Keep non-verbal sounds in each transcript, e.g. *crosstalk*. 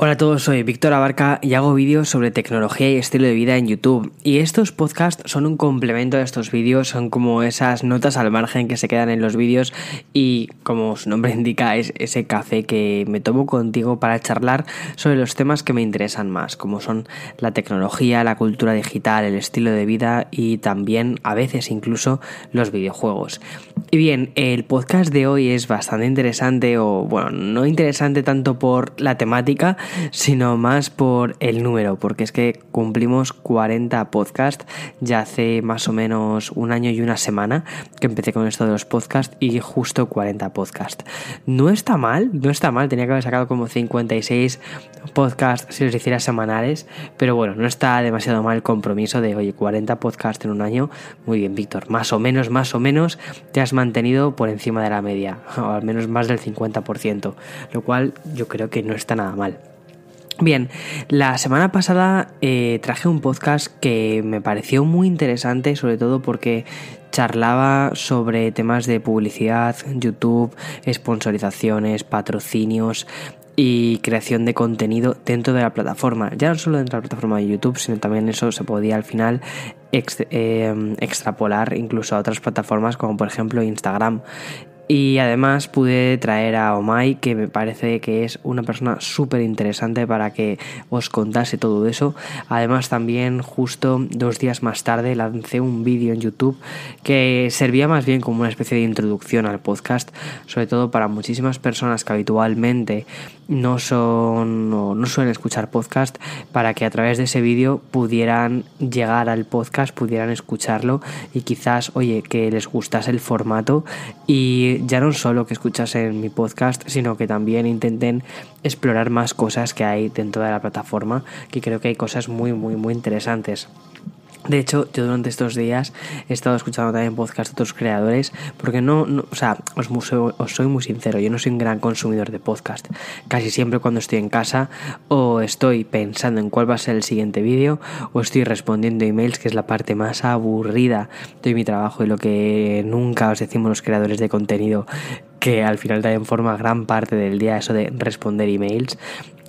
Hola a todos, soy Víctor Abarca y hago vídeos sobre tecnología y estilo de vida en YouTube. Y estos podcasts son un complemento a estos vídeos, son como esas notas al margen que se quedan en los vídeos y como su nombre *laughs* indica es ese café que me tomo contigo para charlar sobre los temas que me interesan más, como son la tecnología, la cultura digital, el estilo de vida y también a veces incluso los videojuegos. Y bien, el podcast de hoy es bastante interesante o bueno, no interesante tanto por la temática, sino más por el número, porque es que cumplimos 40 podcasts ya hace más o menos un año y una semana que empecé con esto de los podcasts y justo 40 podcasts. No está mal, no está mal, tenía que haber sacado como 56 podcasts si los hiciera semanales, pero bueno, no está demasiado mal el compromiso de, oye, 40 podcasts en un año, muy bien, Víctor, más o menos, más o menos te has mantenido por encima de la media, o al menos más del 50%, lo cual yo creo que no está nada mal. Bien, la semana pasada eh, traje un podcast que me pareció muy interesante, sobre todo porque charlaba sobre temas de publicidad, YouTube, sponsorizaciones, patrocinios y creación de contenido dentro de la plataforma. Ya no solo dentro de la plataforma de YouTube, sino también eso se podía al final eh, extrapolar incluso a otras plataformas como por ejemplo Instagram. Y además pude traer a Omai, que me parece que es una persona súper interesante para que os contase todo eso. Además también justo dos días más tarde lancé un vídeo en YouTube que servía más bien como una especie de introducción al podcast, sobre todo para muchísimas personas que habitualmente no son o no suelen escuchar podcast, para que a través de ese vídeo pudieran llegar al podcast, pudieran escucharlo y quizás, oye, que les gustase el formato y ya no solo que escuchasen mi podcast, sino que también intenten explorar más cosas que hay dentro de la plataforma, que creo que hay cosas muy, muy, muy interesantes. De hecho, yo durante estos días he estado escuchando también podcast de otros creadores, porque no, o sea, os, os, soy muy sincero, yo no soy un gran consumidor de podcast. Casi siempre cuando estoy en casa o estoy pensando en cuál va a ser el siguiente vídeo o estoy respondiendo emails, que es la parte más aburrida de mi trabajo y lo que nunca os decimos los creadores de contenido que al final también forma gran parte del día eso de responder emails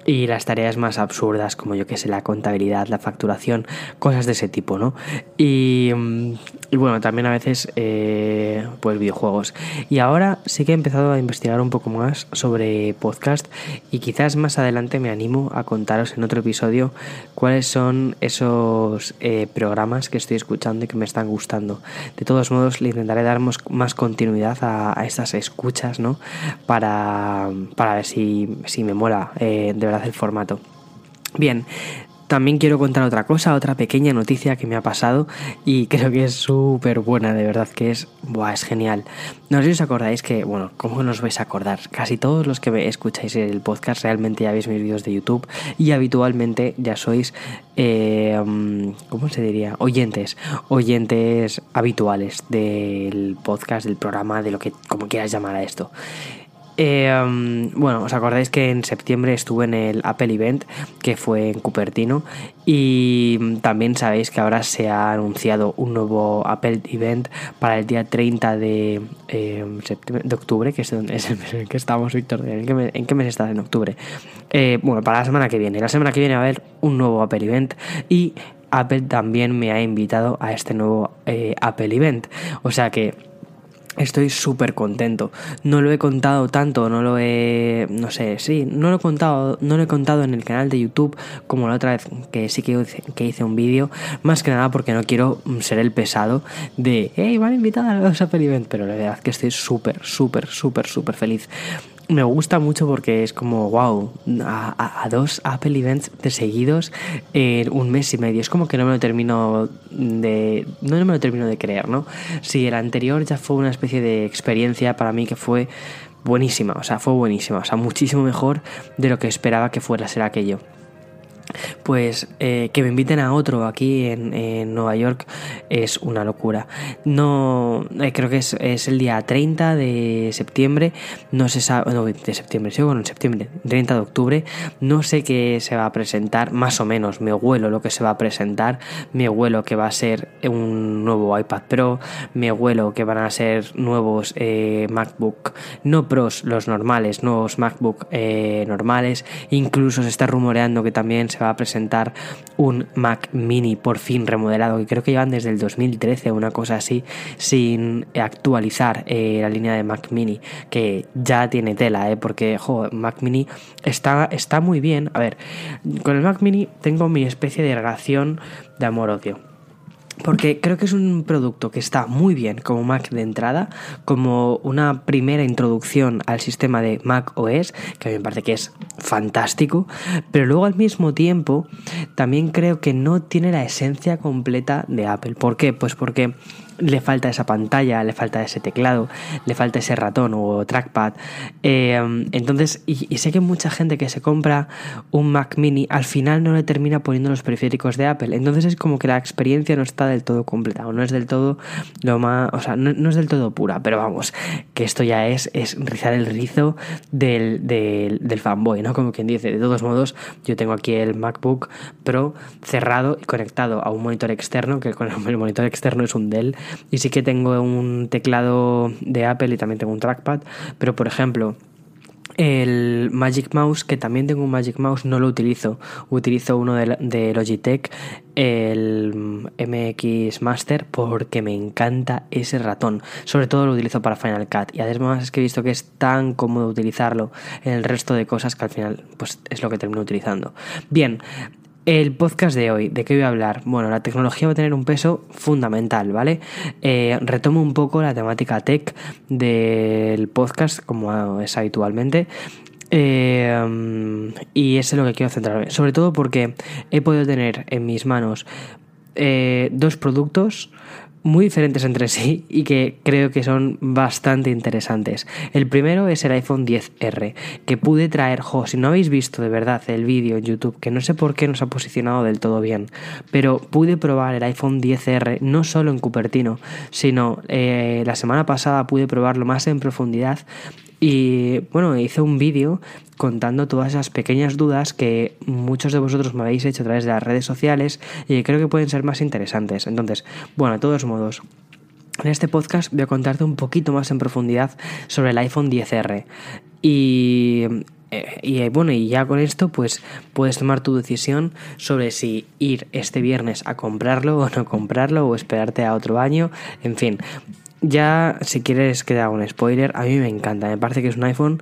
y las tareas más absurdas como yo que sé la contabilidad, la facturación, cosas de ese tipo, ¿no? Y, mm, bueno, también a veces eh, pues videojuegos. Y ahora sí que he empezado a investigar un poco más sobre podcast y quizás más adelante me animo a contaros en otro episodio cuáles son esos eh, programas que estoy escuchando y que me están gustando. De todos modos, le intentaré dar más continuidad a, estas escuchas, ¿no? Para, para ver si, si me mola eh, de verdad el formato. Bien, también quiero contar otra cosa, otra pequeña noticia que me ha pasado y *laughs* creo que es súper buena, de verdad que es, buah, es genial. No sé si os acordáis que, bueno, ¿cómo nos vais a acordar? Casi todos los que escucháis el podcast realmente ya veis mis vídeos de YouTube y habitualmente ya sois, eh, ¿cómo se diría? Oyentes, oyentes habituales del podcast, del programa, de lo que, como quieras llamar a esto. Eh, um, bueno, os acordáis que en septiembre estuve en el Apple Event, que fue en Cupertino, y también sabéis que ahora se ha anunciado un nuevo Apple Event para el día 30 de, eh, de octubre, que es, el mes en que estamos, Víctor. ¿En qué, mes, ¿En qué mes está? En octubre. Eh, bueno, para la semana que viene. La semana que viene va a haber un nuevo Apple Event y Apple también me ha invitado a este nuevo Apple Event. O sea que Estoy súper contento. No lo he contado tanto, no lo he. No sé, sí, no lo he contado, no lo he contado en el canal de YouTube como la otra vez que sí que hice, que hice un vídeo. Más que nada porque no quiero ser el pesado de, hey, van a invitar a los Apple Event. Pero la verdad es que estoy súper, súper, súper, súper feliz me gusta mucho porque es como, wow, a, dos Apple Events de seguidos en un mes y medio. Es como que no me lo termino de. No me lo termino de creer, ¿no? Si el anterior ya fue una especie de experiencia para mí que fue buenísima, o sea, fue buenísima, o sea, muchísimo mejor de lo que esperaba que fuera a ser aquello. Pues eh, que me inviten a otro aquí en, Nueva York es una locura. No, eh, creo que es, el día 30 de septiembre, no se sabe, de septiembre, sí, bueno, en septiembre, 30 de octubre, no sé qué se va a presentar, más o menos, me huelo lo que se va a presentar, me huelo que va a ser un nuevo iPad Pro, me huelo que van a ser nuevos eh, MacBook, no Pros, los normales, nuevos MacBook normales, incluso se está rumoreando que también se va a presentar un Mac mini por fin remodelado, que creo que llevan desde el 2013 una cosa así, sin actualizar eh, la línea de Mac mini, que ya tiene tela, eh, porque Mac mini está, está muy bien. A ver, con el Mac mini tengo mi especie de relación de amor-odio porque creo que es un producto que está muy bien como Mac de entrada, como una primera introducción al sistema de Mac OS, que a mí me parece que es fantástico, pero luego al mismo tiempo también creo que no tiene la esencia completa de Apple. ¿Por qué? Pues porque le falta esa pantalla, le falta ese teclado, le falta ese ratón o trackpad. Eh, entonces, y, sé que mucha gente que se compra un Mac mini al final no le termina poniendo los periféricos de Apple. Entonces es como que la experiencia no está del todo completa o no es del todo lo más, o sea, no, es del todo pura, pero vamos, que esto ya es, es rizar el rizo del, del, del fanboy, ¿no? Como quien dice, de todos modos, yo tengo aquí el MacBook Pro cerrado y conectado a un monitor externo, que con el monitor externo es un Dell y sí que tengo un teclado de Apple y también tengo un trackpad, pero por ejemplo, el Magic Mouse, que también tengo un Magic Mouse, no lo utilizo. Utilizo uno de, Logitech, el MX Master, porque me encanta ese ratón. Sobre todo lo utilizo para Final Cut. Y además es que he visto que es tan cómodo utilizarlo en el resto de cosas que al final pues, es lo que termino utilizando. Bien, el podcast de hoy, ¿de qué voy a hablar? Bueno, la tecnología va a tener un peso fundamental, ¿vale? Eh, retomo un poco la temática tech del podcast, como es habitualmente. Eh, y eso es lo que quiero centrarme. Sobre todo porque he podido tener en mis manos eh, dos productos muy diferentes entre sí y que creo que son bastante interesantes. El primero es el iPhone 10R, que pude traer, jo, si no habéis visto de verdad el vídeo en YouTube, que no sé por qué nos ha posicionado del todo bien, pero pude probar el iPhone 10R no solo en Cupertino, sino eh, la semana pasada pude probarlo más en profundidad y bueno, hice un vídeo contando todas esas pequeñas dudas que muchos de vosotros me habéis hecho a través de las redes sociales y creo que pueden ser más interesantes. Entonces, bueno, de todos modos, en este podcast voy a contarte un poquito más en profundidad sobre el iPhone 10R. Y eh, y bueno, y ya con esto, pues puedes tomar tu decisión sobre si ir este viernes a comprarlo o no comprarlo, o esperarte a otro año. En fin, ya, si quieres que haga un spoiler, a mí me encanta. Me parece que es un iPhone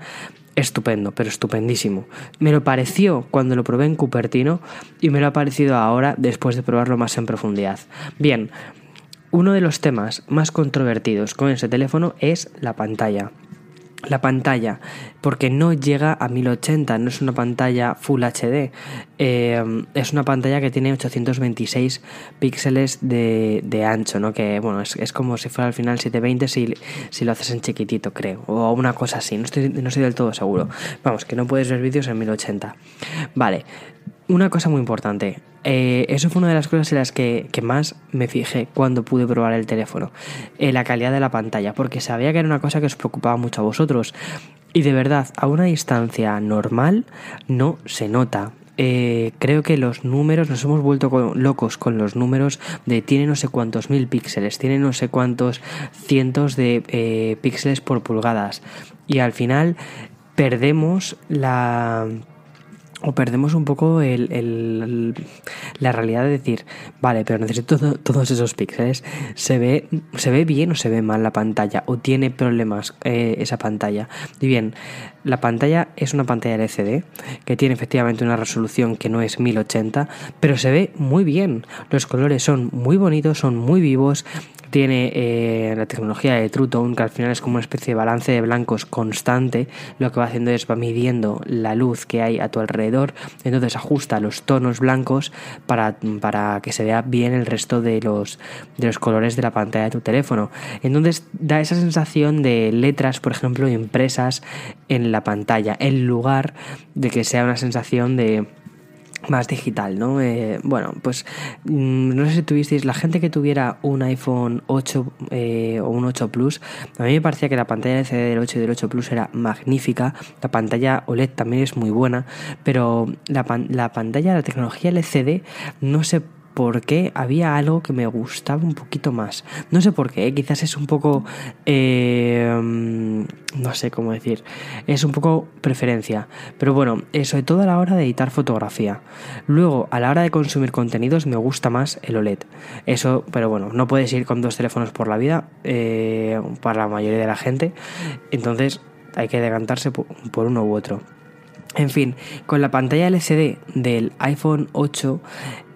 estupendo, pero estupendísimo. Me lo pareció cuando lo probé en Cupertino y me lo ha parecido ahora después de probarlo más en profundidad. Bien, uno de los temas más controvertidos con ese teléfono es la pantalla la pantalla, porque no llega a 1080, no es una pantalla Full HD, eh, es una pantalla que tiene 826 píxeles de, ancho, ¿no? Que bueno, es, como si fuera al final 720 si, si lo haces en chiquitito, creo, o una cosa así, no estoy, no estoy del todo seguro. Vamos, que no puedes ver vídeos en 1080. Vale, una cosa muy importante, eh, eso fue una de las cosas en las que, más me fijé cuando pude probar el teléfono, eh, la calidad de la pantalla, porque sabía que era una cosa que os preocupaba mucho a vosotros. Y de verdad, a una distancia normal no se nota. Eh, creo que los números, nos hemos vuelto locos con los números de tiene no sé cuántos mil píxeles, tiene no sé cuántos cientos de píxeles por pulgadas. Y al final perdemos la o perdemos un poco el, la realidad de decir, vale, pero necesito todos esos píxeles. ¿Se ve, ¿Se ve bien o se ve mal la pantalla? ¿O tiene problemas eh, esa pantalla? Y bien, la pantalla es una pantalla LCD que tiene efectivamente una resolución que no es 1080, pero se ve muy bien. Los colores son muy bonitos, son muy vivos, tiene eh, la tecnología de True Tone, que al final es como una especie de balance de blancos constante. Lo que va haciendo es va midiendo la luz que hay a tu alrededor, entonces ajusta los tonos blancos para, para que se vea bien el resto de los, de los colores de la pantalla de tu teléfono. Entonces da esa sensación de letras, por ejemplo, impresas en la pantalla, en lugar de que sea una sensación de más digital, ¿no? Eh, bueno, pues mm, no sé si tuvisteis la gente que tuviera un iPhone 8 eh, o un 8 Plus, a mí me parecía que la pantalla LCD del 8 y del 8 Plus era magnífica, la pantalla OLED también es muy buena, pero la, la pantalla, la tecnología LCD no se porque había algo que me gustaba un poquito más. No sé por qué, ¿eh? quizás es un poco... Eh, no sé cómo decir. Es un poco preferencia. Pero bueno, eh, sobre todo a la hora de editar fotografía. Luego, a la hora de consumir contenidos, me gusta más el OLED. Eso, pero bueno, no puedes ir con dos teléfonos por la vida para la mayoría de la gente. Entonces, hay que decantarse por uno u otro. En fin, con la pantalla LCD del iPhone 8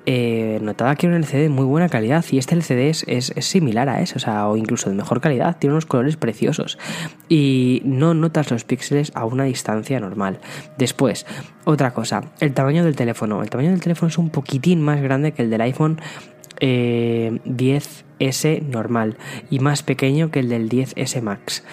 eh, notaba que era un LCD de muy buena calidad y este LCD es, es, similar a ese, o sea, o incluso de mejor calidad, tiene unos colores preciosos y no notas los píxeles a una distancia normal. Después, otra cosa, el tamaño del teléfono. El tamaño del teléfono es un poquitín más grande que el del iPhone 10S eh, normal y más pequeño que el del 10S Max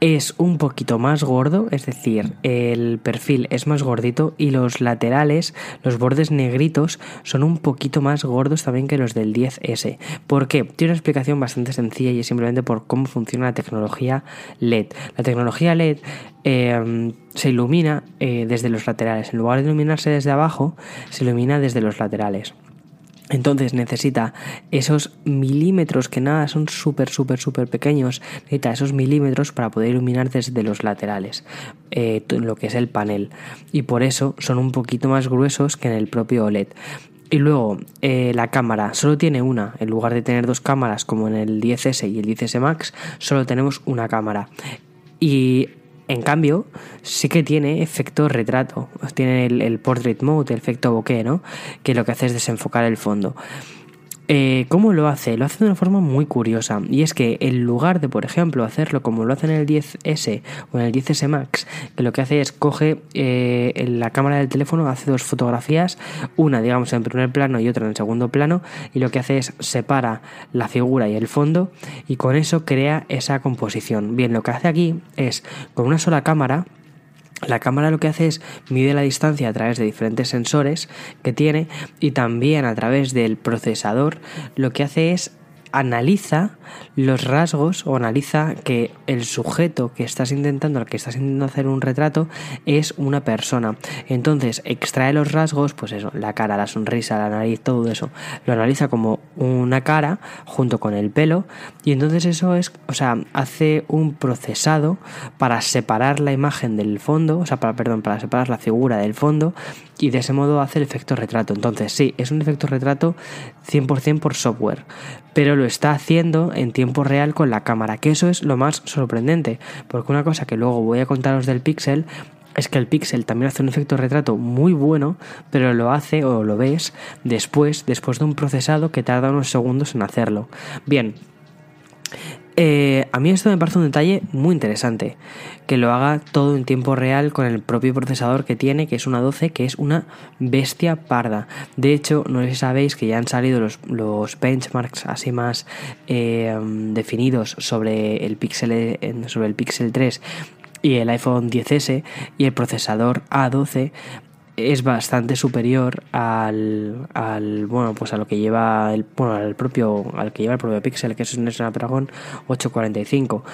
es un poquito más gordo, es decir, el perfil es más gordito y los laterales, los bordes negritos, son un poquito más gordos también que los del 10S. ¿Por qué? Tiene una explicación bastante sencilla y es simplemente por cómo funciona la tecnología LED. La tecnología LED eh, se ilumina eh, desde los laterales. En lugar de iluminarse desde abajo, se ilumina desde los laterales. Entonces necesita esos milímetros que nada son súper, súper, súper pequeños. Necesita esos milímetros para poder iluminar desde los laterales, eh, lo que es el panel. Y por eso son un poquito más gruesos que en el propio OLED. Y luego eh, la cámara solo tiene una, en lugar de tener dos cámaras como en el 10S y el 10S Max, solo tenemos una cámara. Y en cambio, sí que tiene efecto retrato. Tiene el, portrait mode, el efecto bokeh, ¿no? Que lo que hace es desenfocar el fondo. Eh, ¿Cómo lo hace? Lo hace de una forma muy curiosa. Y es que en lugar de, por ejemplo, hacerlo como lo hace en el 10S o en el 10S Max, que lo que hace es coge eh, la cámara del teléfono, hace dos fotografías, una digamos en primer plano y otra en el segundo plano, y lo que hace es separa la figura y el fondo y con eso crea esa composición. Bien, lo que hace aquí es con una sola cámara, la cámara lo que hace es mide la distancia a través de diferentes sensores que tiene y también a través del procesador lo que hace es analiza los rasgos o analiza que el sujeto que estás intentando, al que estás intentando hacer un retrato, es una persona. Entonces extrae los rasgos, pues eso, la cara, la sonrisa, la nariz, todo eso. Lo analiza como una cara junto con el pelo y entonces eso es, o sea, hace un procesado para separar la imagen del fondo, o sea, para, perdón, para separar la figura del fondo y de ese modo hace el efecto retrato. Entonces, sí, es un efecto retrato 100% por software, pero lo está haciendo en tiempo real con la cámara, que eso es lo más sorprendente, porque una cosa que luego voy a contaros del Pixel es que el Pixel también hace un efecto retrato muy bueno, pero lo hace o lo ves después, después de un procesado que tarda unos segundos en hacerlo. Bien, eh, a mí esto me parece un detalle muy interesante, que lo haga todo en tiempo real con el propio procesador que tiene, que es una 12, que es una bestia parda. De hecho, no sé si sabéis que ya han salido los, benchmarks así más eh, definidos sobre el Pixel, sobre el Pixel 3 y el iPhone 10S y el procesador A12 es bastante superior al, al, bueno pues a lo que lleva el bueno al propio al que lleva el propio Pixel que es un Snapdragon 845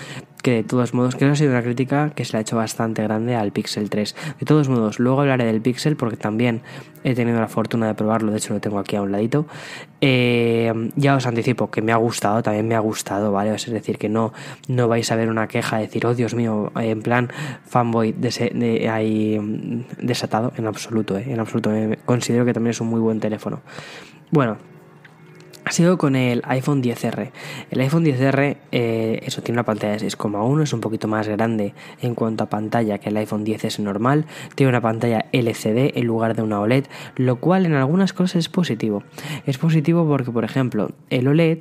que de todos modos que ha sido una crítica que se le ha hecho bastante grande al Pixel 3 de todos modos luego hablaré del Pixel porque también he tenido la fortuna de probarlo de hecho lo tengo aquí a un ladito eh, ya os anticipo que me ha gustado también me ha gustado vale es decir que no no vais a ver una queja de decir oh Dios mío en plan fanboy de, ahí desatado en absoluto ¿eh? en absoluto. Considero que también es un muy buen teléfono. Bueno, ha sido con el iPhone 10R. El iPhone 10R, eh, eso tiene una pantalla de 6,1, es un poquito más grande en cuanto a pantalla que el iPhone 10S normal. Tiene una pantalla LCD en lugar de una OLED, lo cual en algunas cosas es positivo. Es positivo porque, por ejemplo, el OLED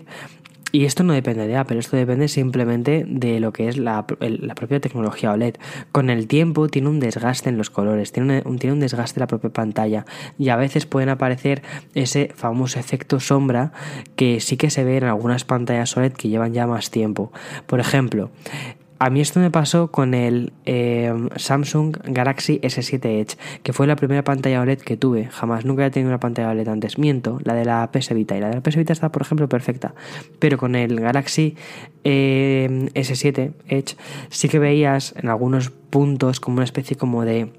y esto no depende de Apple, esto depende simplemente de lo que es la, propia tecnología OLED. Con el tiempo tiene un desgaste en los colores, tiene un, tiene un desgaste en la propia pantalla y a veces pueden aparecer ese famoso efecto sombra que sí que se ve en algunas pantallas OLED que llevan ya más tiempo. Por ejemplo, A mí esto me pasó con el eh, Samsung Galaxy S7 Edge, que fue la primera pantalla OLED que tuve. Jamás, nunca he tenido una pantalla OLED antes. Miento, la de la PS Vita. Y la de la PS Vita está, por ejemplo, perfecta. Pero con el Galaxy eh, S7 Edge sí que veías en algunos puntos como una especie como de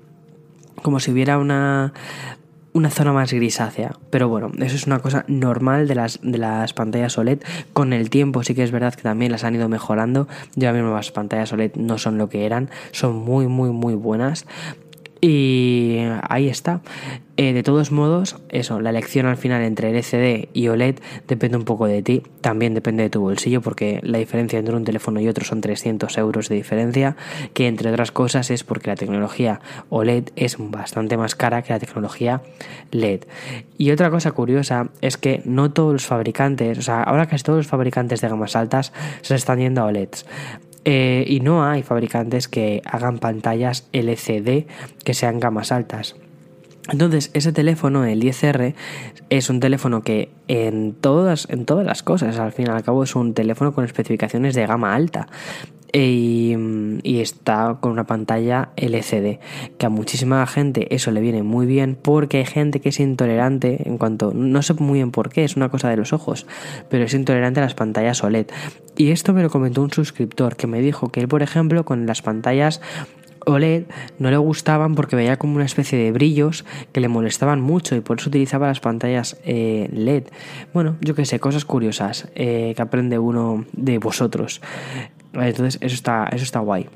como si hubiera una una zona más grisácea. Pero bueno, eso es una cosa normal de las, de las pantallas OLED. Con el tiempo sí que es verdad que también las han ido mejorando. Ya mismo las pantallas OLED no son lo que eran. Son muy, muy, muy buenas. Y ahí está. Eh, de todos modos, eso, la elección al final entre LCD y OLED depende un poco de ti, también depende de tu bolsillo, porque la diferencia entre un teléfono y otro son 300 euros de diferencia, que entre otras cosas es porque la tecnología OLED es bastante más cara que la tecnología LED. Y otra cosa curiosa es que no todos los fabricantes, o sea, ahora casi todos los fabricantes de gamas altas se están yendo a OLEDs. Eh, y no hay fabricantes que hagan pantallas LCD que sean gamas altas. Entonces, ese teléfono, el 10R, es un teléfono que en todas, en todas las cosas, al fin y al cabo, es un teléfono con especificaciones de gama alta. Y, está con una pantalla LCD que a muchísima gente eso le viene muy bien porque hay gente que es intolerante en cuanto no sé muy bien por qué es una cosa de los ojos pero es intolerante a las pantallas OLED y esto me lo comentó un suscriptor que me dijo que él por ejemplo con las pantallas OLED no le gustaban porque veía como una especie de brillos que le molestaban mucho y por eso utilizaba las pantallas eh, LED. Bueno, yo qué sé, cosas curiosas eh, que aprende uno de vosotros. Entonces, eso está, eso está guay.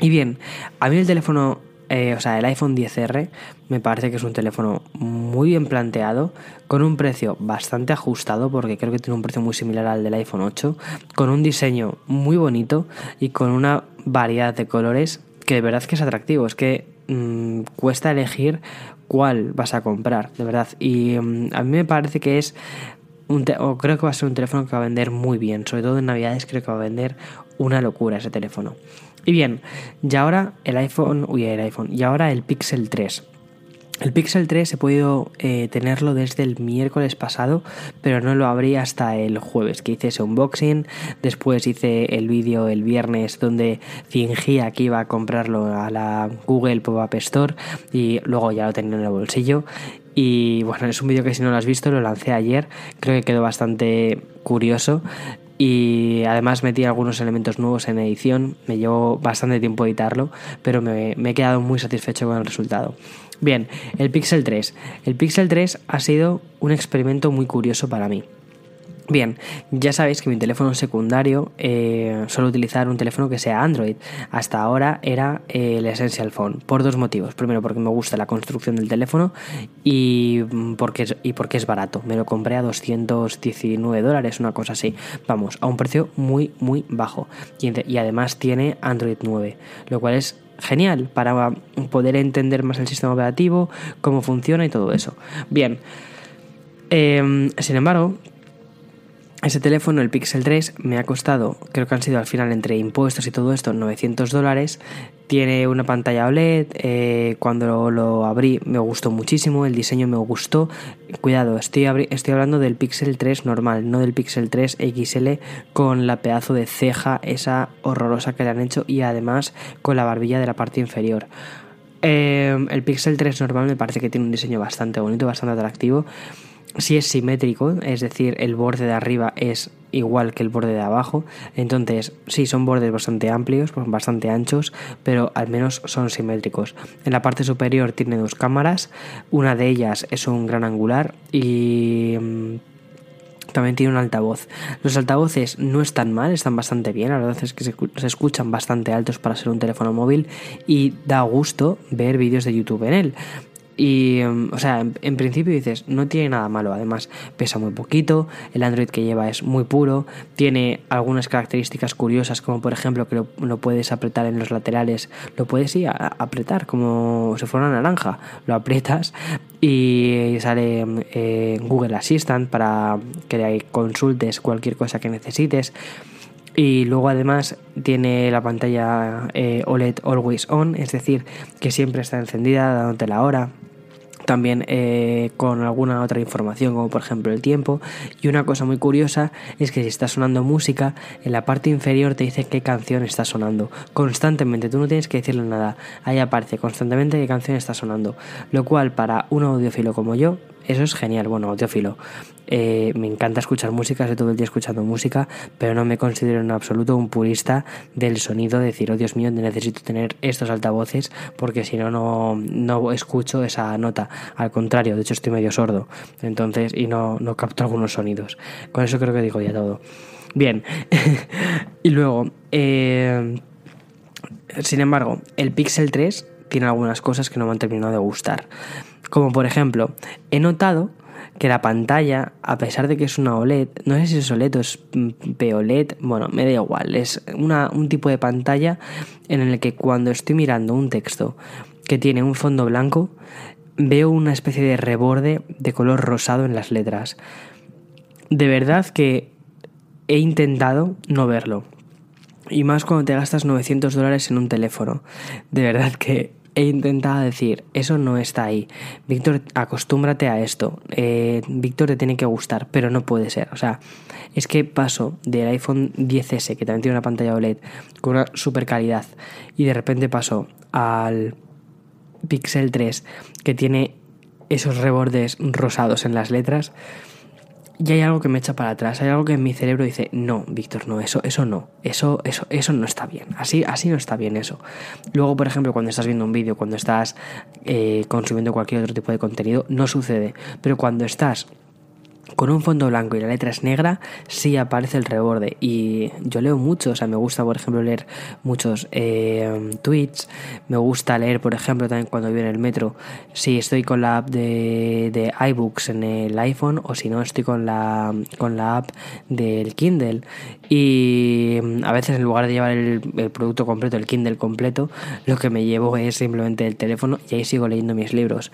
Y bien, a mí el teléfono, eh, o sea, el iPhone 10R, me parece que es un teléfono muy bien planteado, con un precio bastante ajustado, porque creo que tiene un precio muy similar al del iPhone 8, con un diseño muy bonito y con una variedad de colores que de verdad que es atractivo. Es que mmm, cuesta elegir cuál vas a comprar, de verdad. Y mmm, a mí me parece que es un o creo que va a ser un teléfono que va a vender muy bien, sobre todo en Navidades creo que va a vender una locura ese teléfono. Y bien, y ahora el iPhone, uy, el iPhone, y ahora el Pixel 3. El Pixel 3 he podido eh, tenerlo desde el miércoles pasado, pero no lo abrí hasta el jueves, que hice ese unboxing. Después hice el vídeo el viernes donde fingía que iba a comprarlo a la Google Pop-Up Store y luego ya lo tenía en el bolsillo. Y bueno, es un vídeo que si no lo has visto lo lancé ayer, creo que quedó bastante curioso y además metí algunos elementos nuevos en edición, me llevó bastante tiempo editarlo, pero me, me he quedado muy satisfecho con el resultado. Bien, el Pixel 3. El Pixel 3 ha sido un experimento muy curioso para mí. Bien, ya sabéis que mi teléfono secundario eh, suelo utilizar un teléfono que sea Android. Hasta ahora era eh, el Essential Phone, por dos motivos. Primero, porque me gusta la construcción del teléfono y porque, es, y porque es barato. Me lo compré a 219 dólares, una cosa así. Vamos, a un precio muy, muy bajo. Y, además tiene Android 9, lo cual es genial para poder entender más el sistema operativo, cómo funciona y todo eso. Bien, eh, sin embargo, ese teléfono, el Pixel 3, me ha costado, creo que han sido al final entre impuestos y todo esto, 900 dólares. Tiene una pantalla OLED, eh, cuando lo abrí me gustó muchísimo, el diseño me gustó. Cuidado, estoy, estoy hablando del Pixel 3 normal, no del Pixel 3 XL con la pedazo de ceja esa horrorosa que le han hecho y además con la barbilla de la parte inferior. Eh, el Pixel 3 normal me parece que tiene un diseño bastante bonito, bastante atractivo si es simétrico, es decir, el borde de arriba es igual que el borde de abajo. Entonces, sí, son bordes bastante amplios, pues bastante anchos, pero al menos son simétricos. En la parte superior tiene dos cámaras, una de ellas es un gran angular y mm, también tiene un altavoz. Los altavoces no están mal, están bastante bien. La verdad es que se, escuchan bastante altos para ser un teléfono móvil y da gusto ver vídeos de YouTube en él. Y, o sea, en, principio dices, no tiene nada malo. Además, pesa muy poquito. El Android que lleva es muy puro. Tiene algunas características curiosas, como por ejemplo que lo, puedes apretar en los laterales. Lo puedes ir a, apretar como si fuera una naranja. Lo aprietas y sale eh, Google Assistant para que consultes cualquier cosa que necesites. Y luego además tiene la pantalla eh, OLED Always On, es decir, que siempre está encendida dándote la hora también eh, con alguna otra información como por ejemplo el tiempo. Y una cosa muy curiosa es que si está sonando música en la parte inferior te dice qué canción está sonando. Constantemente tú no tienes que decirle nada. Ahí aparece constantemente qué canción está sonando. Lo cual para un audiófilo como yo eso es genial, bueno, audiófilo. Eh, me encanta escuchar música, estoy todo el día escuchando música, pero no me considero en absoluto un purista del sonido, de decir, oh Dios mío, necesito tener estos altavoces porque si no, no escucho esa nota. Al contrario, de hecho estoy medio sordo, entonces, y no, no capto algunos sonidos. Con eso creo que digo ya todo. Bien, *laughs* y luego, eh, sin embargo, el Pixel 3 tiene algunas cosas que no me han terminado de gustar. Como por ejemplo, he notado que la pantalla, a pesar de que es una OLED, no sé si es OLED o es POLED, bueno, me da igual, es una, un tipo de pantalla en el que cuando estoy mirando un texto que tiene un fondo blanco, veo una especie de reborde de color rosado en las letras. De verdad que he intentado no verlo. Y más cuando te gastas 900 dólares en un teléfono. De verdad que he intentado decir, eso no está ahí. Víctor, acostúmbrate a esto. Eh, Víctor te tiene que gustar, pero no puede ser. O sea, es que paso del iPhone 10S, que también tiene una pantalla OLED con una super calidad, y de repente paso al Pixel 3, que tiene esos rebordes rosados en las letras y hay algo que me echa para atrás, hay algo que en mi cerebro dice, no, Víctor, no, eso, eso no, eso, eso, eso no está bien, así, así no está bien eso. Luego, por ejemplo, cuando estás viendo un vídeo, cuando estás eh, consumiendo cualquier otro tipo de contenido, no sucede, pero cuando estás con un fondo blanco y la letra es negra, sí aparece el reborde. Y yo leo mucho, o sea, me gusta, por ejemplo, leer muchos eh, tweets. Me gusta leer, por ejemplo, también cuando voy en el metro, si estoy con la app de, de iBooks en el iPhone o si no, estoy con la, con la app del Kindle. Y mm, a veces, en lugar de llevar el, el producto completo, el Kindle completo, lo que me llevo es simplemente el teléfono y ahí sigo leyendo mis libros.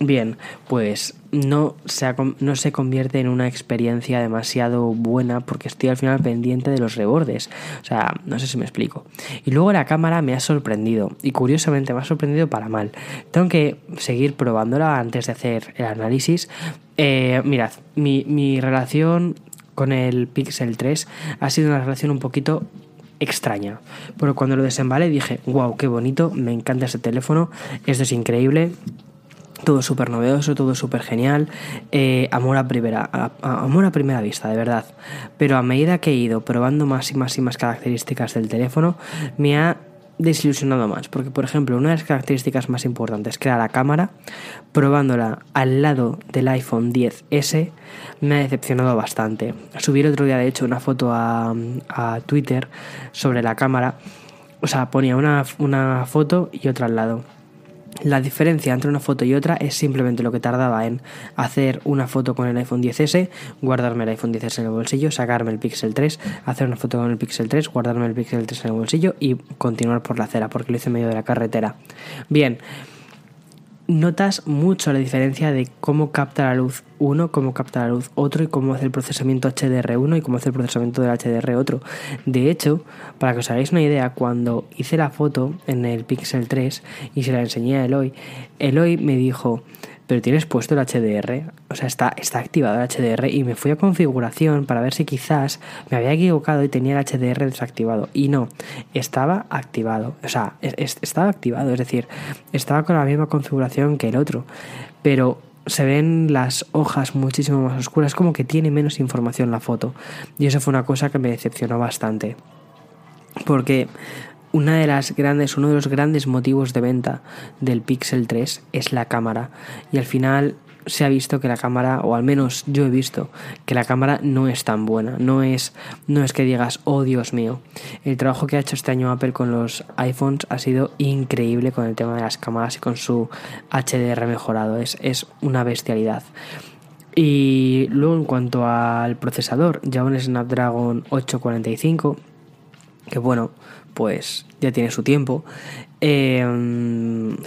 Bien, pues no se, no se convierte en una experiencia demasiado buena porque estoy al final pendiente de los rebordes. O sea, no sé si me explico. Y luego la cámara me ha sorprendido y curiosamente me ha sorprendido para mal. Tengo que seguir probándola antes de hacer el análisis. Eh, mirad, mi, mi relación con el Pixel 3 ha sido una relación un poquito extraña. Pero cuando lo desembalé dije, wow, qué bonito, me encanta ese teléfono, esto es increíble todo súper novedoso, todo súper genial, eh, amor, a primera, amor a primera vista, de verdad. Pero a medida que he ido probando más y más y más características del teléfono, me ha desilusionado más, porque por ejemplo una de las características más importantes que era la cámara, probándola al lado del iPhone 10S me ha decepcionado bastante. Subí el otro día de hecho una foto a, a Twitter sobre la cámara, o sea, ponía una, una foto y otra al lado la diferencia entre una foto y otra es simplemente lo que tardaba en hacer una foto con el iPhone 10S, guardarme el iPhone 10S en el bolsillo, sacarme el Pixel 3, hacer una foto con el Pixel 3, guardarme el Pixel 3 en el bolsillo y continuar por la acera, porque lo hice en medio de la carretera. Bien, notas mucho la diferencia de cómo capta la luz uno, cómo capta la luz otro y cómo hace el procesamiento HDR1 y cómo hace el procesamiento del HDR otro. De hecho, para que os hagáis una idea, cuando hice la foto en el Pixel 3 y se la enseñé a Eloy, Eloy me dijo, pero tienes puesto el HDR, o sea, está, está activado el HDR y me fui a configuración para ver si quizás me había equivocado y tenía el HDR desactivado. Y no, estaba activado, o sea, estaba activado, es decir, estaba con la misma configuración que el otro, pero se ven las hojas muchísimo más oscuras, como que tiene menos información la foto. Y eso fue una cosa que me decepcionó bastante. Porque una de las grandes, uno de los grandes motivos de venta del Pixel 3 es la cámara. Y al final se ha visto que la cámara, o al menos yo he visto, que la cámara no es tan buena. No es, no es que digas, oh Dios mío. El trabajo que ha hecho este año Apple con los iPhones ha sido increíble con el tema de las cámaras y con su HDR mejorado. Es, es una bestialidad. Y luego en cuanto al procesador, ya un Snapdragon 845, que bueno, pues ya tiene su tiempo. Se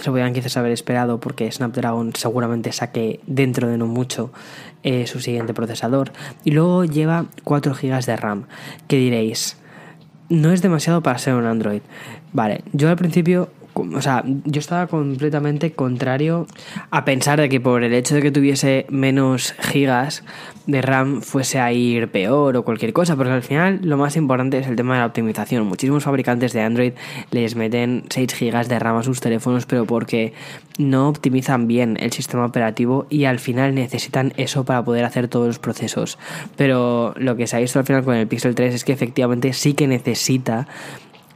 podrían quizás haber esperado porque Snapdragon seguramente saque dentro de no mucho eh, su siguiente procesador. Y luego lleva 4 GB de RAM. Que diréis, no es demasiado para ser un Android. Vale, yo al principio o sea, yo estaba completamente contrario a pensar de que por el hecho de que tuviese menos gigas de RAM fuese a ir peor o cualquier cosa, porque al final lo más importante es el tema de la optimización. Muchísimos fabricantes de Android les meten 6 gigas de RAM a sus teléfonos, pero porque no optimizan bien el sistema operativo y al final necesitan eso para poder hacer todos los procesos. Pero lo que se ha visto al final con el Pixel 3 es que efectivamente sí que necesita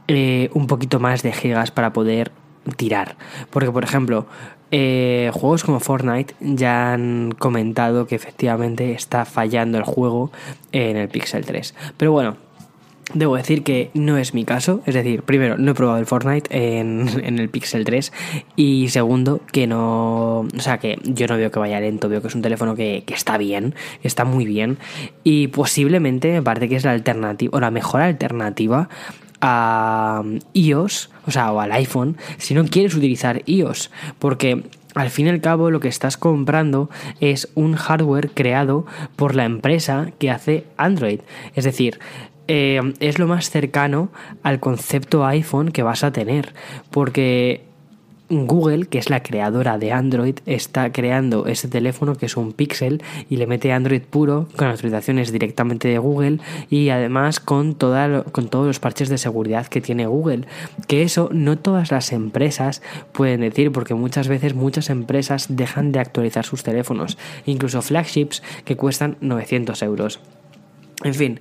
eh, un poquito más de gigas para poder tirar. Porque, por ejemplo, eh, juegos como Fortnite ya han comentado que efectivamente está fallando el juego en el Pixel 3. Pero bueno, Debo decir que no es mi caso, es decir, primero, no he probado el Fortnite en, *laughs* en, el Pixel 3 y segundo, que no, o sea, que yo no veo que vaya lento, veo que es un teléfono que, que está bien, está muy bien y posiblemente me parece que es la alternativa, o la mejor alternativa a iOS, o sea, o al iPhone, si no quieres utilizar iOS, porque al fin y al cabo lo que estás comprando es un hardware creado por la empresa que hace Android. Es decir, eh, es lo más cercano al concepto iPhone que vas a tener, porque Google, que es la creadora de Android, está creando este teléfono que es un Pixel y le mete Android puro con autorizaciones directamente de Google y además con, con todos los parches de seguridad que tiene Google. Que eso no todas las empresas pueden decir porque muchas veces muchas empresas dejan de actualizar sus teléfonos, incluso flagships que cuestan 900 euros. En fin,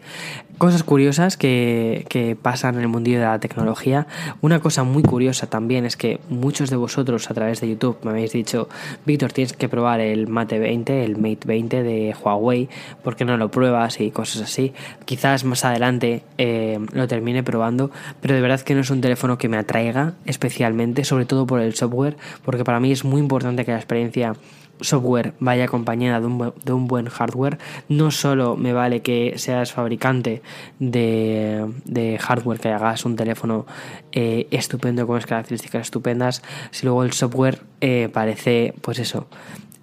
cosas curiosas que, que, pasan en el mundillo de la tecnología. Una cosa muy curiosa también es que muchos de vosotros a través de YouTube me habéis dicho, Víctor, tienes que probar el Mate 20, el Mate 20 de Huawei, ¿por qué no lo pruebas? Y cosas así. Quizás más adelante eh, lo termine probando, pero de verdad que no es un teléfono que me atraiga especialmente, sobre todo por el software, porque para mí es muy importante que la experiencia software vaya acompañada de un, de un, buen hardware. No solo me vale que seas fabricante de, de hardware, que hagas un teléfono eh, estupendo con unas características estupendas, si luego el software eh, parece, pues eso,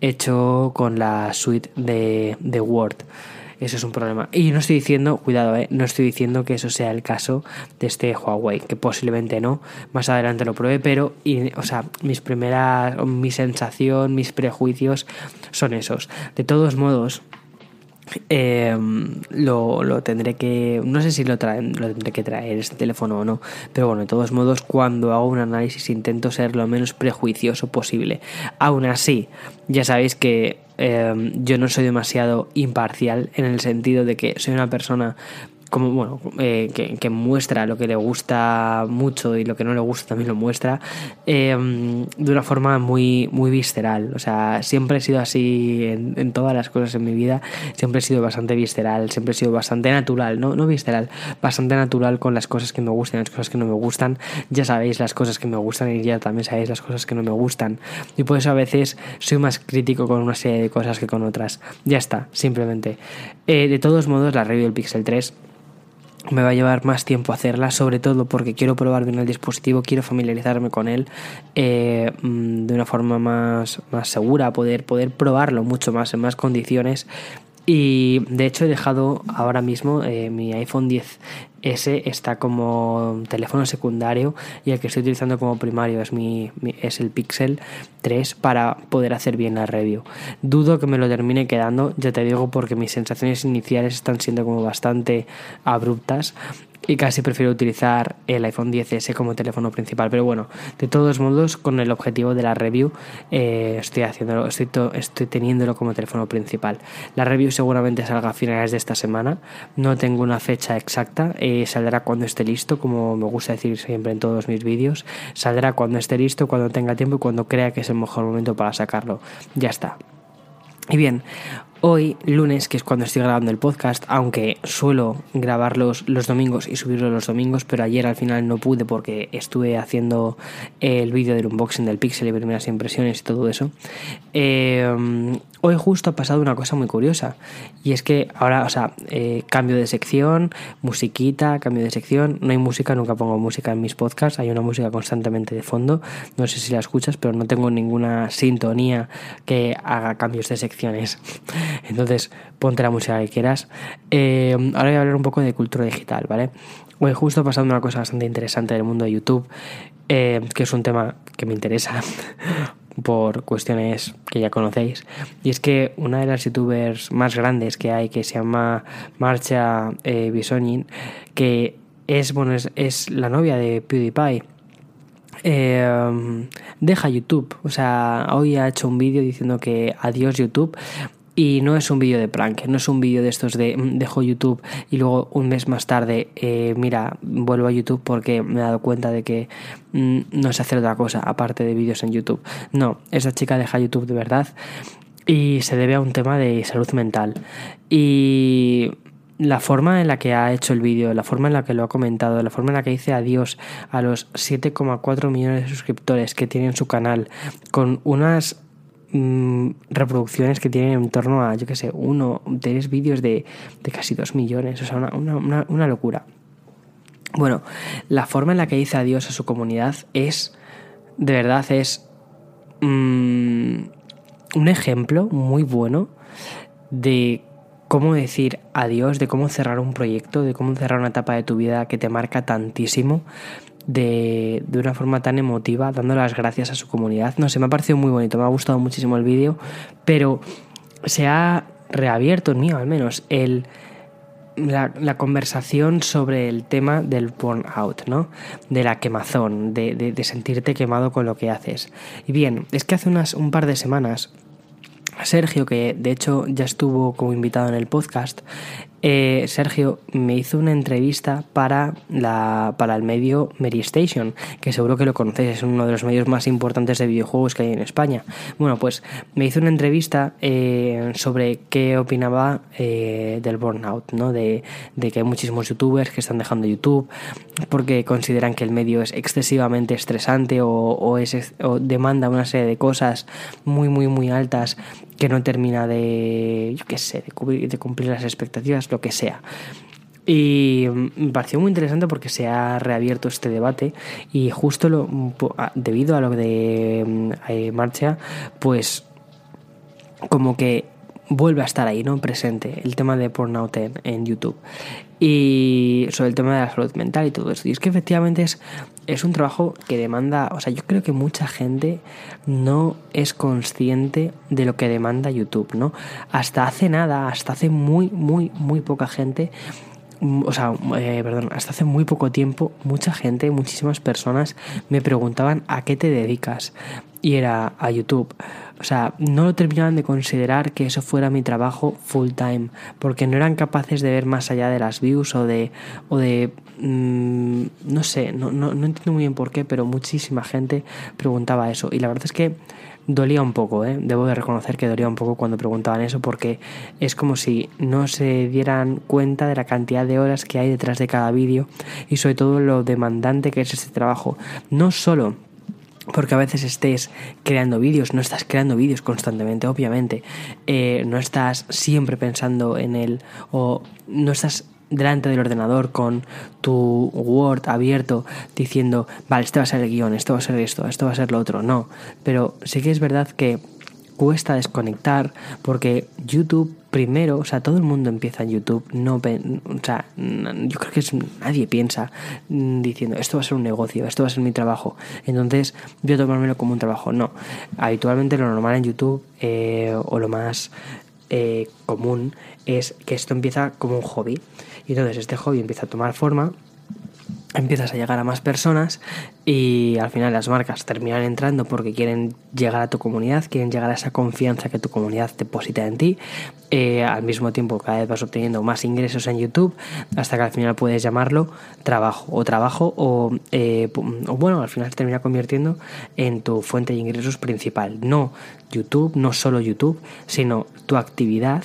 hecho con la suite de, de Word. Eso es un problema. Y no estoy diciendo, cuidado, eh, no estoy diciendo que eso sea el caso de este Huawei, que posiblemente no. Más adelante lo pruebe, pero, o sea, mis primeras, mi sensación, mis prejuicios son esos. De todos modos, eh, lo, lo, tendré que. No sé si lo, traen, lo tendré que traer este teléfono o no. Pero bueno, de todos modos, cuando hago un análisis intento ser lo menos prejuicioso posible. Aún así, ya sabéis que eh, yo no soy demasiado imparcial en el sentido de que soy una persona como bueno eh, que, que, muestra lo que le gusta mucho y lo que no le gusta también lo muestra eh, de una forma muy muy visceral. O sea siempre he sido así en, en, todas las cosas en mi vida. Siempre he sido bastante visceral siempre he sido bastante natural no no visceral bastante natural con las cosas que me gustan las cosas que no me gustan. Ya sabéis las cosas que me gustan y ya también sabéis las cosas que no me gustan. Y por eso a veces soy más crítico con una serie de cosas que con otras. Ya está simplemente. Eh, de todos modos la review del Pixel 3 me va a llevar más tiempo hacerla, sobre todo porque quiero probar bien el dispositivo, quiero familiarizarme con él eh, de una forma más, más segura, poder, poder probarlo mucho más en más condiciones. Y de hecho he dejado ahora mismo eh, mi iPhone 10S está como teléfono secundario y el que estoy utilizando como primario es, mi, mi, es el Pixel 3 para poder hacer bien la review. Dudo que me lo termine quedando, ya te digo, porque mis sensaciones iniciales están siendo como bastante abruptas y casi prefiero utilizar el iPhone 10S como teléfono principal. Pero bueno, de todos modos, con el objetivo de la review, eh, estoy haciéndolo, estoy, estoy teniéndolo como teléfono principal. La review seguramente salga a finales de esta semana. No tengo una fecha exacta. Eh, saldrá cuando esté listo, como me gusta decir siempre en todos mis vídeos. Saldrá cuando esté listo, cuando tenga tiempo y cuando crea que es el mejor momento para sacarlo. Ya está. Y bien, Hoy, lunes, que es cuando estoy grabando el podcast, aunque suelo grabarlos los domingos y subirlos los domingos, pero ayer al final no pude porque estuve haciendo el vídeo del unboxing del Pixel y primeras impresiones y todo eso. Eh, hoy justo ha pasado una cosa muy curiosa y es que ahora, o sea, eh, cambio de sección, musiquita, cambio de sección, no hay música, nunca pongo música en mis podcasts, hay una música constantemente de fondo, no sé si la escuchas, pero no tengo ninguna sintonía que haga cambios de secciones. *laughs* Entonces, ponte la música que quieras. Eh, ahora voy a hablar un poco de cultura digital, ¿vale? Hoy justo ha pasado una cosa bastante interesante del mundo de YouTube eh, que es un tema que me interesa *laughs* por cuestiones que ya conocéis. Y es que una de las youtubers más grandes que hay, que se llama Marcha eh, Bisonin, que es, bueno, es, es la novia de PewDiePie. Eh, deja YouTube, o sea, hoy ha hecho un vídeo diciendo que adiós YouTube y no es un vídeo de prank, no es un vídeo de estos de mm, dejo YouTube y luego un mes más tarde, eh, mira, vuelvo a YouTube porque me he dado cuenta de que mm, no sé hacer otra cosa aparte de vídeos en YouTube. No, esa chica deja YouTube de verdad y se debe a un tema de salud mental. Y la forma en la que ha hecho el vídeo, la forma en la que lo ha comentado, la forma en la que dice adiós a los 7,4 millones de suscriptores que tiene en su canal, con unas Mm, reproducciones que tienen en torno a, yo que sé, uno, tres vídeos de, casi dos millones, o sea, una, locura. Bueno, la forma en la que dice adiós a su comunidad es, de verdad, es mm, un ejemplo muy bueno de cómo decir adiós, de cómo cerrar un proyecto, de cómo cerrar una etapa de tu vida que te marca tantísimo de, de, una forma tan emotiva, dando las gracias a su comunidad. No sé, me ha parecido muy bonito, me ha gustado muchísimo el vídeo, pero se ha reabierto en mí, al menos, el, la, conversación sobre el tema del burnout, ¿no? De la quemazón, de, de, de, sentirte quemado con lo que haces. Y bien, es que hace unas, un par de semanas Sergio, que de hecho ya estuvo como invitado en el podcast, eh, Sergio me hizo una entrevista para, la, para el medio Station, que seguro que lo conocéis, es uno de los medios más importantes de videojuegos que hay en España. Bueno, pues me hizo una entrevista eh, sobre qué opinaba eh, del burnout, ¿no? De, de, que hay muchísimos youtubers que están dejando YouTube porque consideran que el medio es excesivamente estresante o, o, es, o demanda una serie de cosas muy, muy, muy altas que no termina de, yo qué sé, de cumplir, de cumplir las expectativas, lo que sea. Y me pareció muy interesante porque se ha reabierto este debate y justo lo, debido a lo de eh, Marcha, pues como que vuelve a estar ahí, ¿no? Presente el tema de Pornout en, en YouTube y sobre el tema de la salud mental y todo eso. Y es que efectivamente es, es un trabajo que demanda, o sea, yo creo que mucha gente no es consciente de lo que demanda YouTube, ¿no? Hasta hace nada, hasta hace muy, muy, muy poca gente o sea, eh, perdón, hasta hace muy poco tiempo, mucha gente, muchísimas personas me preguntaban a qué te dedicas. Y era a YouTube. O sea, no lo terminaban de considerar que eso fuera mi trabajo full time, porque no eran capaces de ver más allá de las views o de, o de mmm, no sé, no, no, no entiendo muy bien por qué, pero muchísima gente preguntaba eso. Y la verdad es que dolía un poco, ¿eh? debo de reconocer que dolía un poco cuando preguntaban eso porque es como si no se dieran cuenta de la cantidad de horas que hay detrás de cada vídeo y sobre todo lo demandante que es este trabajo. No solo porque a veces estés creando vídeos, no estás creando vídeos constantemente, obviamente, eh, no estás siempre pensando en él o no estás delante del ordenador con tu Word abierto diciendo, vale, este va a ser el guion, esto va a ser esto, esto va a ser lo otro, no, pero sí que es verdad que cuesta desconectar porque YouTube primero, o sea, todo el mundo empieza en YouTube, no, o sea, yo creo que es, nadie piensa mm, diciendo esto va a ser un negocio, esto va a ser mi trabajo, entonces voy a tomármelo como un trabajo. No, habitualmente lo normal en YouTube eh, o lo más eh, común es que esto empieza como un hobby y entonces este hobby empieza a tomar forma empiezas a llegar a más personas y al final las marcas terminan entrando porque quieren llegar a tu comunidad, quieren llegar a esa confianza que tu comunidad deposita en ti. Eh, al mismo tiempo cada vez vas obteniendo más ingresos en YouTube hasta que al final puedes llamarlo trabajo o trabajo o, eh, bueno, al final se termina convirtiendo en tu fuente de ingresos principal. No YouTube, no solo YouTube, sino tu actividad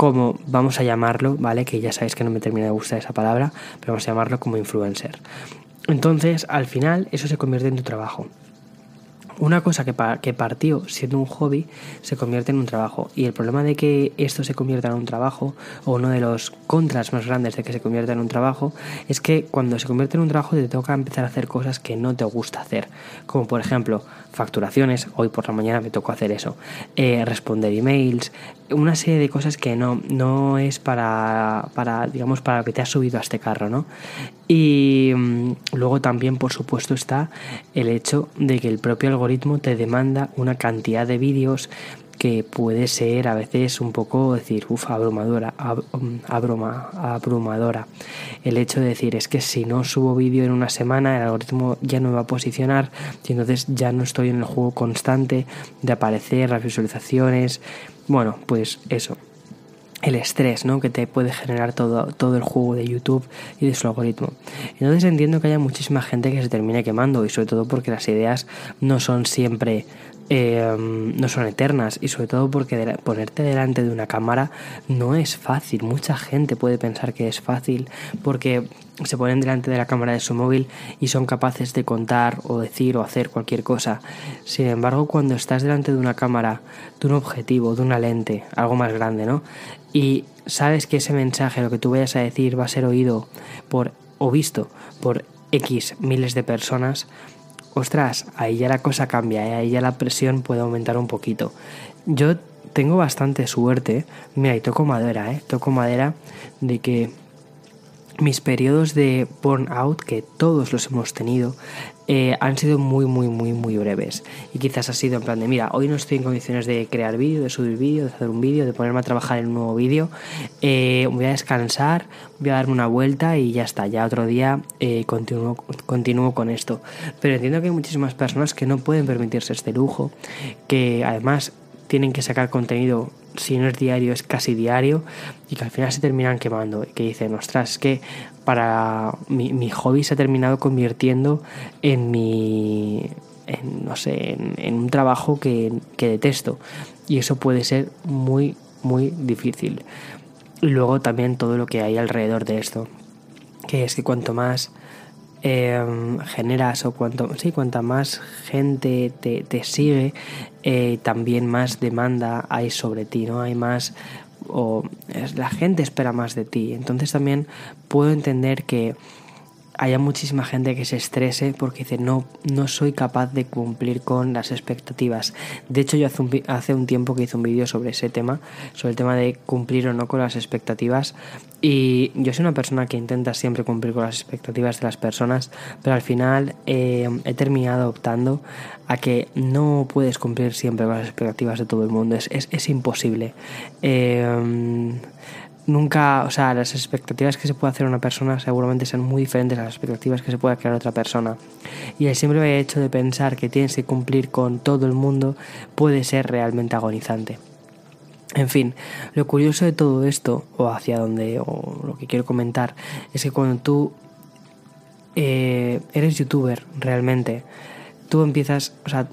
como, vamos a llamarlo, ¿vale? Que ya sabéis que no me termina de gustar esa palabra, pero vamos a llamarlo como influencer. Entonces, al final, eso se convierte en tu trabajo. Una cosa que, que, partió siendo un hobby se convierte en un trabajo. Y el problema de que esto se convierta en un trabajo, o uno de los contras más grandes de que se convierta en un trabajo, es que cuando se convierte en un trabajo te toca empezar a hacer cosas que no te gusta hacer. Como por ejemplo, facturaciones, hoy por la mañana me tocó hacer eso, eh, responder emails, una serie de cosas que no, no es para, para, digamos, para lo que te has subido a este carro, ¿no? Y mm, luego también, por supuesto, está el hecho de que el propio algoritmo te demanda una cantidad de vídeos que puede ser a veces un poco decir, uff, abrumadora, mm, abruma, abrumadora. El hecho de decir es que si no subo vídeo en una semana, el algoritmo ya no me va a posicionar y entonces ya no estoy en el juego constante de aparecer las visualizaciones. Bueno, pues eso el estrés ¿no? que te puede generar todo, todo el juego de YouTube y de su algoritmo. Entonces entiendo que haya muchísima gente que se termine quemando y sobre todo porque las ideas no son siempre Em, no son eternas y sobre todo porque ponerte delante de una cámara no es fácil. Mucha gente puede pensar que es fácil porque se ponen delante de la cámara de su móvil y son capaces de contar o decir o hacer cualquier cosa. Sin embargo, cuando estás delante de una cámara, de un objetivo, de una lente, algo más grande, ¿no? Y sabes que ese mensaje, lo que tú vayas a decir, va a ser oído por o visto por X miles de personas, ostras, ahí ya la cosa cambia, ¿eh? ahí ya la presión puede aumentar un poquito. Yo tengo bastante suerte, mira, y toco madera, ¿eh? toco madera de que mis periodos de burnout, que todos los hemos tenido, eh, han sido muy, muy, muy, muy breves. Y quizás ha sido en plan de, mira, hoy no estoy en condiciones de crear vídeo, de subir vídeo, de hacer un vídeo, de ponerme a trabajar en un nuevo vídeo. Eh, voy a descansar, voy a darme una vuelta y ya está. Ya otro día eh, continúo, con esto. Pero entiendo que hay muchísimas personas que no pueden permitirse este lujo, que además tienen que sacar contenido si no es diario, es casi diario, y que al final se terminan quemando. Y que dicen, ostras, es que para mi, hobby se ha terminado convirtiendo en mi. En, no sé, en, un trabajo que, detesto. Y eso puede ser muy, muy difícil. Luego también todo lo que hay alrededor de esto. Que es que cuanto más em, generas o cuanto sí, cuanta más gente te, te sigue, eh, también más demanda hay sobre ti, ¿no? Hay más o la gente espera más de ti. Entonces también puedo entender que haya muchísima gente que se estrese porque dice no, no soy capaz de cumplir con las expectativas. De hecho, yo hace un, hace un tiempo que hice un vídeo sobre ese tema, sobre el tema de cumplir o no con las expectativas. Y yo soy una persona que intenta siempre cumplir con las expectativas de las personas, pero al final eh, he terminado optando a que no puedes cumplir siempre con las expectativas de todo el mundo. Es, es, es imposible. Eh, nunca, o sea, las expectativas que se puede hacer una persona seguramente son muy diferentes a las expectativas que se puede crear otra persona. Y el simple hecho de pensar que tienes que cumplir con todo el mundo puede ser realmente agonizante. En fin, lo curioso de todo esto, o hacia donde, o lo que quiero comentar, es que cuando tú eh, eres youtuber realmente, tú empiezas, o sea,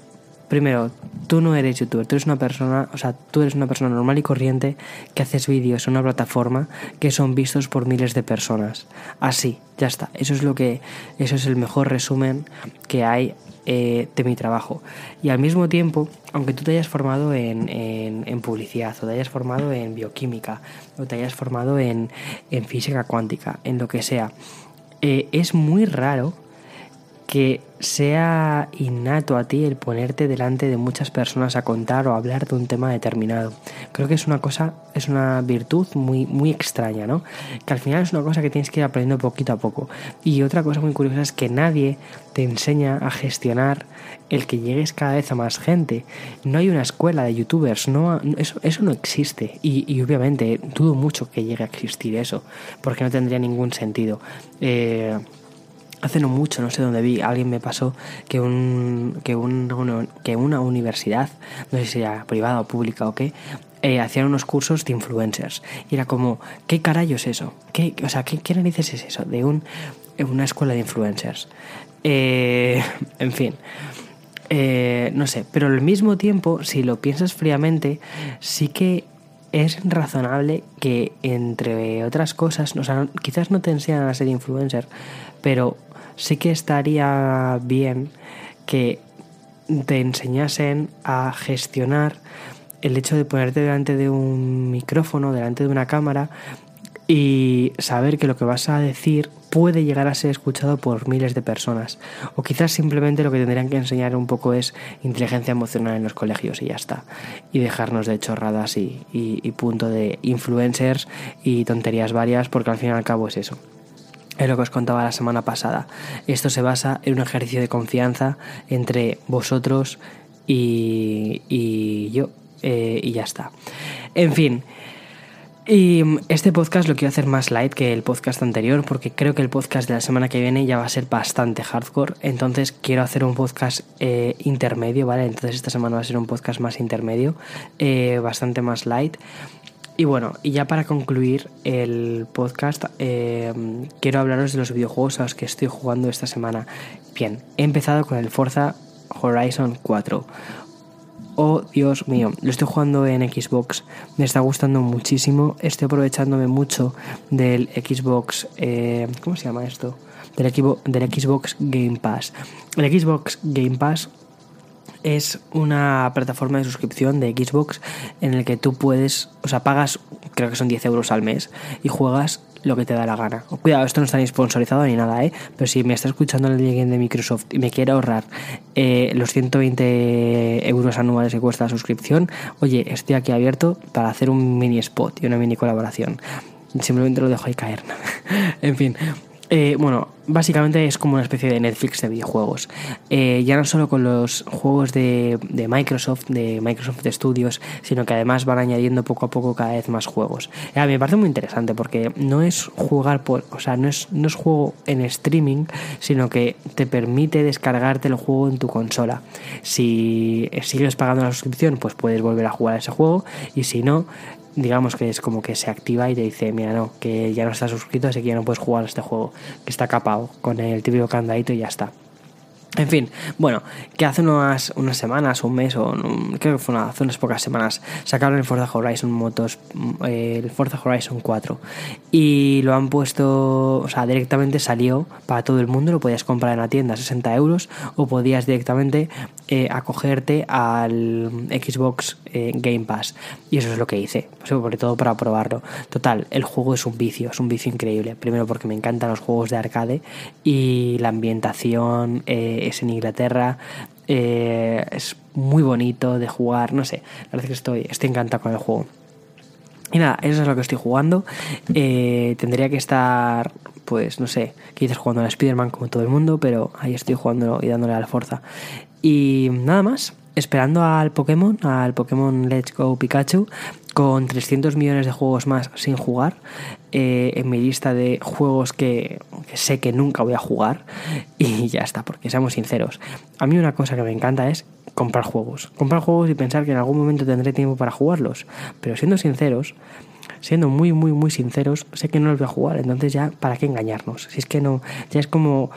primero, tú no eres youtuber, tú eres una persona, o sea, tú eres una persona normal y corriente que haces vídeos en una plataforma que son vistos por miles de personas. Así, ya está. Eso es lo que, eso es el mejor resumen que hay eh, de mi trabajo. Y al mismo tiempo, aunque tú te hayas formado en, en, publicidad, o te hayas formado en bioquímica, o te hayas formado en, en física cuántica, en lo que sea, eh, es muy raro que sea innato a ti el ponerte delante de muchas personas a contar o hablar de un tema determinado. Creo que es una cosa, es una virtud muy, muy extraña, ¿no? Que al final es una cosa que tienes que ir aprendiendo poquito a poco. Y otra cosa muy curiosa es que nadie te enseña a gestionar el que llegues cada vez a más gente. No hay una escuela de youtubers, no, eso, eso no existe. Y, y obviamente dudo mucho que llegue a existir eso, porque no tendría ningún sentido. Eh, Hace no mucho, no sé dónde vi, alguien me pasó que, un, que, un, que una universidad, no sé si era privada o pública o qué, eh, hacían unos cursos de influencers. Y era como, ¿qué carajo es eso? ¿Qué, o sea, ¿qué, qué narices es eso de un, una escuela de influencers? Eh, *laughs* en fin. Eh, no sé, pero al mismo tiempo, si lo piensas fríamente, sí que es razonable que, entre otras cosas, o sea, quizás no te enseñan a ser influencer, pero sí que estaría bien que te enseñasen a gestionar el hecho de ponerte delante de un micrófono, delante de una cámara y saber que lo que vas a decir puede llegar a ser escuchado por miles de personas. O quizás simplemente lo que tendrían que enseñar un poco es inteligencia emocional en los colegios y ya está. Y dejarnos de chorradas y, y punto de influencers y tonterías varias porque al fin y al cabo es eso. Es lo que os contaba la semana pasada. Esto se basa en un ejercicio de confianza entre vosotros y, y yo. Eh, y ya está. En fin. Y este podcast lo quiero hacer más light que el podcast anterior porque creo que el podcast de la semana que viene ya va a ser bastante hardcore. Entonces quiero hacer un podcast eh, intermedio, ¿vale? Entonces esta semana va a ser un podcast más intermedio, eh, bastante más light. Y bueno, y ya para concluir el podcast, quiero hablaros de los videojuegos a los que estoy jugando esta semana. Bien, he empezado con el Forza Horizon 4 Oh, Dios mío, lo estoy jugando en Xbox, me está gustando muchísimo, estoy aprovechándome mucho del Xbox, eh, ¿cómo se llama esto? Del, del Xbox Game Pass. El Xbox Game Pass es una plataforma de suscripción de Xbox en el que tú puedes, o sea, pagas, creo que son 10 euros al mes y juegas lo que te da la gana. Cuidado, esto no está ni sponsorizado ni nada, ¿eh? Pero si me está escuchando alguien de Microsoft y me quiere ahorrar eh, los 120 euros anuales que cuesta la suscripción, oye, estoy aquí abierto para hacer un mini spot y una mini colaboración. Simplemente lo dejo ahí caer. *laughs* en fin, eh, bueno, básicamente es como una especie de Netflix de videojuegos. Eh, ya no solo con los juegos de, Microsoft, de Microsoft Studios, sino que además van añadiendo poco a poco cada vez más juegos. A mí me parece muy interesante porque no es jugar por, o sea, no es, no es juego en streaming, sino que te permite descargarte el juego en tu consola. Si sigues pagando la suscripción, pues puedes volver a jugar ese juego y si no, digamos que es como que se activa y te dice, mira, no, que ya no estás suscrito, así que ya no puedes jugar a este juego, que está capado con el típico candadito y ya está. En fin, bueno, que hace unas, unas semanas, un mes, o creo que fue hace unas pocas semanas, sacaron el Forza Horizon Motos, el Forza Horizon 4, y lo han puesto, o sea, directamente salió para todo el mundo, lo podías comprar en la tienda a 60 euros, o podías directamente eh, acogerte al Xbox eh, Game Pass, y eso es lo que hice, sobre todo para probarlo. Total, el juego es un vicio, es un vicio increíble, primero porque me encantan los juegos de arcade, y la ambientación... Eh, es en Inglaterra, eh, es muy bonito de jugar, no sé, la verdad es que estoy, estoy encantado con el juego. Y nada, eso es lo que estoy jugando. Eh, tendría que estar, pues no sé, quizás jugando a Spider-Man como todo el mundo, pero ahí estoy jugando y dándole a la fuerza. Y nada más, esperando al Pokémon, al Pokémon Let's Go Pikachu, con 300 millones de juegos más sin jugar, eh, en mi lista de juegos que, sé que nunca voy a jugar, *laughs* y ya está, porque seamos sinceros. A mí una cosa que me encanta es comprar juegos. Comprar juegos y pensar que en algún momento tendré tiempo para jugarlos. Pero siendo sinceros, siendo muy, muy, muy sinceros, sé que no los voy a jugar. Entonces ya, ¿para qué engañarnos? Si es que no, ya es como...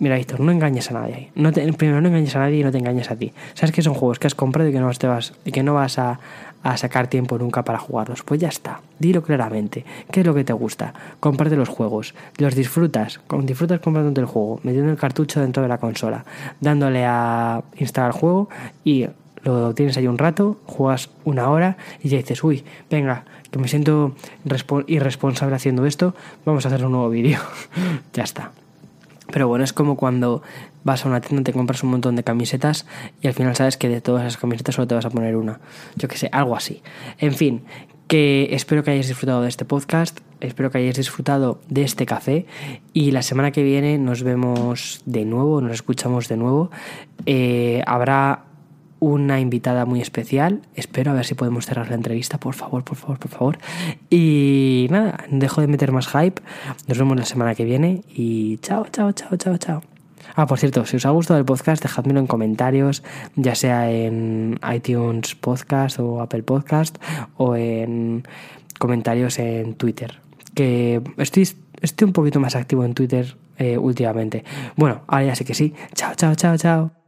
Mira, Víctor, no engañes a nadie. No primero, no engañes a nadie y no te engañes a ti. Sabes que son juegos que has comprado y que no, te vas, y que no vas a, a sacar tiempo nunca para jugarlos. Pues ya está, dilo claramente. ¿Qué es lo que te gusta? Comparte los juegos, los disfrutas, disfrutas comprándote el juego, metiendo el cartucho dentro de la consola, dándole a instalar el juego y lo tienes ahí un rato, juegas una hora y ya dices, uy, venga, que me siento irresponsable haciendo esto, vamos a hacer un nuevo vídeo. *laughs* ya está. Pero bueno, es como cuando vas a una tienda, te compras un montón de camisetas y al final sabes que de todas esas camisetas solo te vas a poner una. Yo que sé, algo así. En fin, que espero que hayáis disfrutado de este podcast, espero que hayáis disfrutado de este café y la semana que viene nos vemos de nuevo, nos escuchamos de nuevo. Eh, habrá una invitada muy especial. Espero a ver si podemos cerrar la entrevista, por favor, por favor, por favor. Y nada, dejo de meter más hype. Nos vemos la semana que viene y chao, chao, chao, chao, chao. Ah, por cierto, si os ha gustado el podcast, dejadmelo en comentarios, ya sea en iTunes Podcast o Apple Podcast o en comentarios en Twitter. Que estoy, estoy un poquito más activo en Twitter eh, últimamente. Bueno, ahora ya sé que sí. Chao, chao, chao, chao.